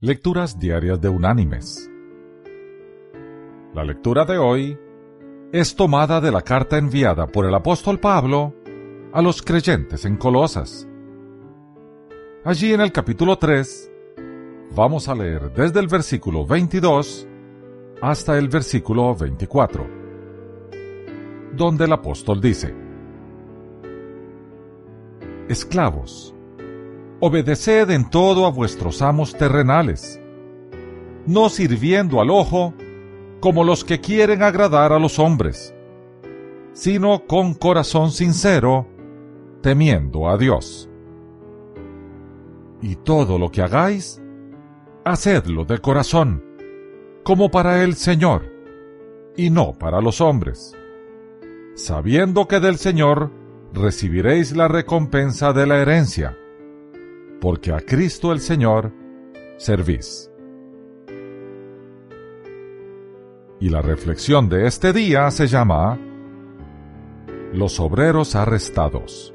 Lecturas Diarias de Unánimes. La lectura de hoy es tomada de la carta enviada por el apóstol Pablo a los creyentes en Colosas. Allí en el capítulo 3 vamos a leer desde el versículo 22 hasta el versículo 24, donde el apóstol dice, Esclavos, obedeced en todo a vuestros amos terrenales, no sirviendo al ojo como los que quieren agradar a los hombres, sino con corazón sincero, temiendo a Dios. Y todo lo que hagáis, hacedlo de corazón, como para el Señor, y no para los hombres, sabiendo que del Señor recibiréis la recompensa de la herencia porque a Cristo el Señor servís. Y la reflexión de este día se llama Los obreros arrestados.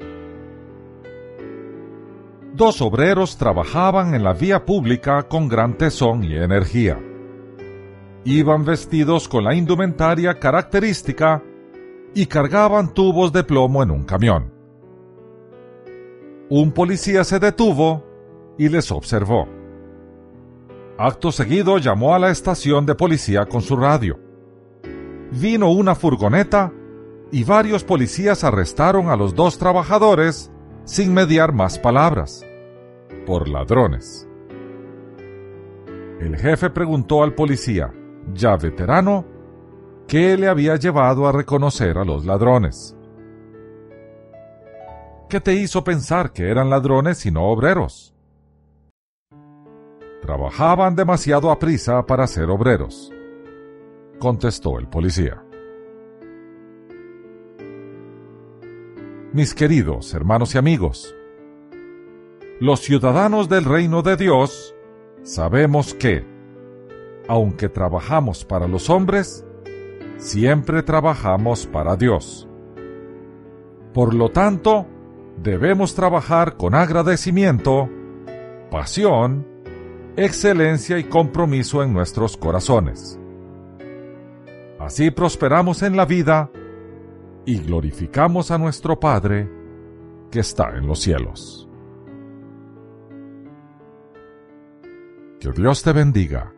Dos obreros trabajaban en la vía pública con gran tesón y energía. Iban vestidos con la indumentaria característica y cargaban tubos de plomo en un camión un policía se detuvo y les observó. Acto seguido llamó a la estación de policía con su radio. Vino una furgoneta y varios policías arrestaron a los dos trabajadores sin mediar más palabras, por ladrones. El jefe preguntó al policía, ya veterano, qué le había llevado a reconocer a los ladrones. ¿Qué te hizo pensar que eran ladrones y no obreros? Trabajaban demasiado a prisa para ser obreros, contestó el policía. Mis queridos hermanos y amigos, los ciudadanos del reino de Dios sabemos que, aunque trabajamos para los hombres, siempre trabajamos para Dios. Por lo tanto, debemos trabajar con agradecimiento, pasión, excelencia y compromiso en nuestros corazones. Así prosperamos en la vida y glorificamos a nuestro Padre que está en los cielos. Que Dios te bendiga